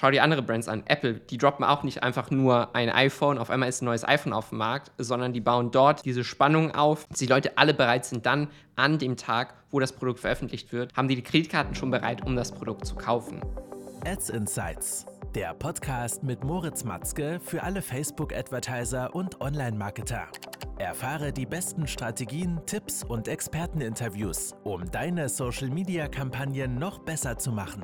Schau dir andere Brands an. Apple, die droppen auch nicht einfach nur ein iPhone, auf einmal ist ein neues iPhone auf dem Markt, sondern die bauen dort diese Spannung auf, dass die Leute alle bereit sind, dann an dem Tag, wo das Produkt veröffentlicht wird, haben die die Kreditkarten schon bereit, um das Produkt zu kaufen. Ads Insights, der Podcast mit Moritz Matzke für alle Facebook-Advertiser und Online-Marketer. Erfahre die besten Strategien, Tipps und Experteninterviews, um deine Social-Media-Kampagnen noch besser zu machen.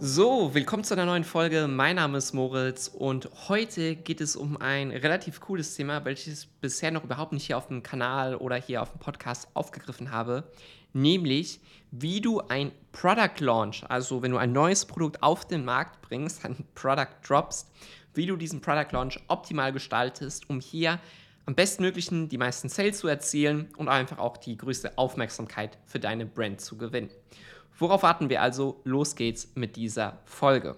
So, willkommen zu einer neuen Folge. Mein Name ist Moritz und heute geht es um ein relativ cooles Thema, welches ich bisher noch überhaupt nicht hier auf dem Kanal oder hier auf dem Podcast aufgegriffen habe, nämlich wie du ein Product Launch, also wenn du ein neues Produkt auf den Markt bringst, ein Product droppst, wie du diesen Product Launch optimal gestaltest, um hier am bestmöglichen die meisten Sales zu erzielen und einfach auch die größte Aufmerksamkeit für deine Brand zu gewinnen. Worauf warten wir also? Los geht's mit dieser Folge.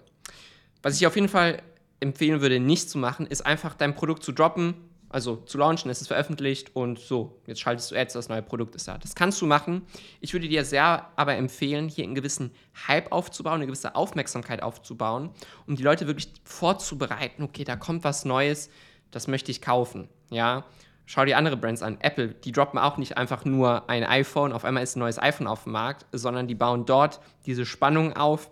Was ich auf jeden Fall empfehlen würde, nicht zu machen, ist einfach dein Produkt zu droppen, also zu launchen, es ist veröffentlicht und so, jetzt schaltest du Ads, das neue Produkt ist da. Das kannst du machen. Ich würde dir sehr aber empfehlen, hier einen gewissen Hype aufzubauen, eine gewisse Aufmerksamkeit aufzubauen, um die Leute wirklich vorzubereiten, okay, da kommt was Neues, das möchte ich kaufen, ja. Schau dir andere Brands an. Apple, die droppen auch nicht einfach nur ein iPhone, auf einmal ist ein neues iPhone auf dem Markt, sondern die bauen dort diese Spannung auf,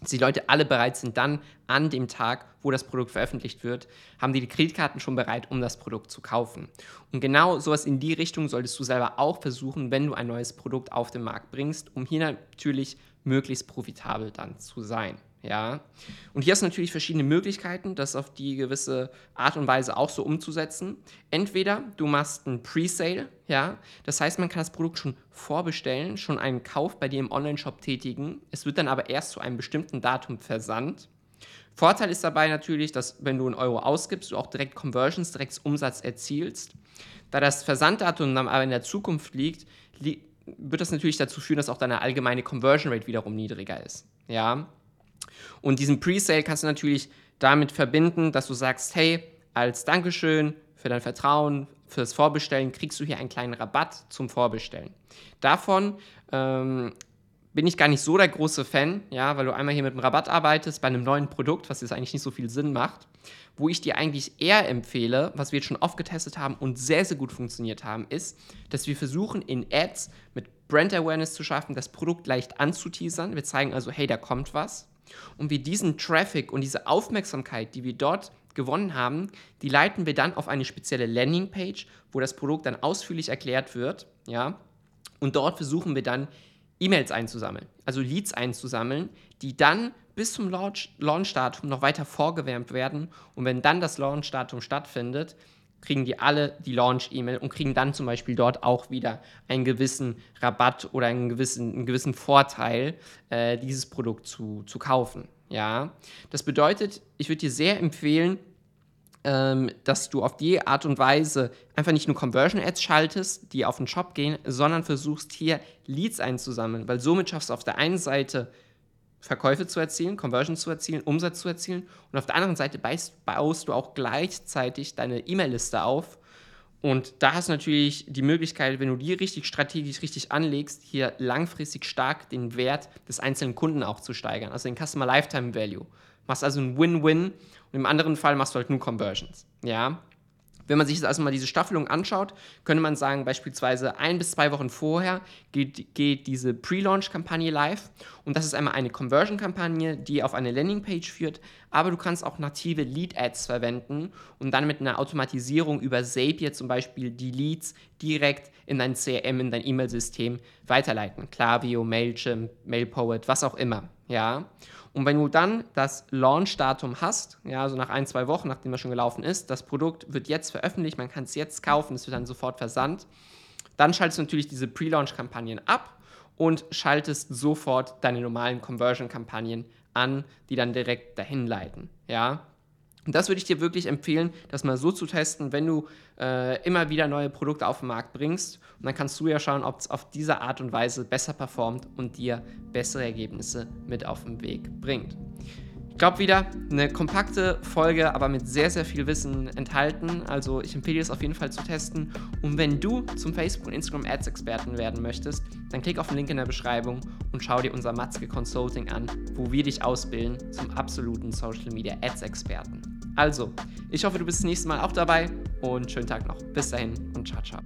dass die Leute alle bereit sind, dann an dem Tag, wo das Produkt veröffentlicht wird, haben die die Kreditkarten schon bereit, um das Produkt zu kaufen. Und genau sowas in die Richtung solltest du selber auch versuchen, wenn du ein neues Produkt auf den Markt bringst, um hier natürlich möglichst profitabel dann zu sein. Ja, und hier hast du natürlich verschiedene Möglichkeiten, das auf die gewisse Art und Weise auch so umzusetzen. Entweder du machst ein Pre-Sale, ja, das heißt, man kann das Produkt schon vorbestellen, schon einen Kauf bei dir im Online-Shop tätigen. Es wird dann aber erst zu einem bestimmten Datum versandt. Vorteil ist dabei natürlich, dass wenn du einen Euro ausgibst, du auch direkt Conversions, direkt Umsatz erzielst. Da das Versanddatum dann aber in der Zukunft liegt, li wird das natürlich dazu führen, dass auch deine allgemeine Conversion Rate wiederum niedriger ist. Ja, und diesen Presale kannst du natürlich damit verbinden, dass du sagst, hey, als Dankeschön für dein Vertrauen, fürs Vorbestellen, kriegst du hier einen kleinen Rabatt zum Vorbestellen. Davon ähm, bin ich gar nicht so der große Fan, ja, weil du einmal hier mit einem Rabatt arbeitest bei einem neuen Produkt, was jetzt eigentlich nicht so viel Sinn macht. Wo ich dir eigentlich eher empfehle, was wir jetzt schon oft getestet haben und sehr, sehr gut funktioniert haben, ist, dass wir versuchen, in Ads mit Brand Awareness zu schaffen, das Produkt leicht anzuteasern. Wir zeigen also, hey, da kommt was. Und wir diesen Traffic und diese Aufmerksamkeit, die wir dort gewonnen haben, die leiten wir dann auf eine spezielle Landingpage, wo das Produkt dann ausführlich erklärt wird, ja. Und dort versuchen wir dann E-Mails einzusammeln, also Leads einzusammeln, die dann bis zum Launch-Datum noch weiter vorgewärmt werden. Und wenn dann das Launch-Datum stattfindet, kriegen die alle die Launch-E-Mail und kriegen dann zum Beispiel dort auch wieder einen gewissen Rabatt oder einen gewissen, einen gewissen Vorteil, äh, dieses Produkt zu, zu kaufen. Ja, das bedeutet, ich würde dir sehr empfehlen, ähm, dass du auf die Art und Weise einfach nicht nur Conversion Ads schaltest, die auf den Shop gehen, sondern versuchst hier Leads einzusammeln, weil somit schaffst du auf der einen Seite Verkäufe zu erzielen, Conversion zu erzielen, Umsatz zu erzielen. Und auf der anderen Seite baust du auch gleichzeitig deine E-Mail-Liste auf. Und da hast du natürlich die Möglichkeit, wenn du die richtig strategisch richtig anlegst, hier langfristig stark den Wert des einzelnen Kunden auch zu steigern, also den Customer Lifetime Value. Machst also ein Win-Win und im anderen Fall machst du halt nur Conversions. Ja, wenn man sich jetzt also mal diese Staffelung anschaut, könnte man sagen, beispielsweise ein bis zwei Wochen vorher geht, geht diese Pre-Launch-Kampagne live. Und das ist einmal eine Conversion-Kampagne, die auf eine Landingpage führt. Aber du kannst auch native Lead-Ads verwenden und dann mit einer Automatisierung über Zapier zum Beispiel die Leads direkt in dein CRM, in dein E-Mail-System weiterleiten. Klaviyo, Mailchimp, MailPoet, was auch immer. Ja. Und wenn du dann das Launch-Datum hast, ja, also nach ein, zwei Wochen, nachdem das schon gelaufen ist, das Produkt wird jetzt veröffentlicht, man kann es jetzt kaufen, es wird dann sofort versandt, dann schaltest du natürlich diese Pre-Launch-Kampagnen ab und schaltest sofort deine normalen Conversion-Kampagnen an, die dann direkt dahin leiten. Ja? Und das würde ich dir wirklich empfehlen, das mal so zu testen, wenn du äh, immer wieder neue Produkte auf den Markt bringst. Und dann kannst du ja schauen, ob es auf diese Art und Weise besser performt und dir bessere Ergebnisse mit auf den Weg bringt. Ich glaube wieder, eine kompakte Folge, aber mit sehr, sehr viel Wissen enthalten. Also ich empfehle es auf jeden Fall zu testen. Und wenn du zum Facebook- und Instagram-Ads-Experten werden möchtest, dann klick auf den Link in der Beschreibung und schau dir unser Matzke Consulting an, wo wir dich ausbilden zum absoluten Social Media Ads-Experten. Also, ich hoffe, du bist das nächste Mal auch dabei und schönen Tag noch. Bis dahin und ciao, ciao.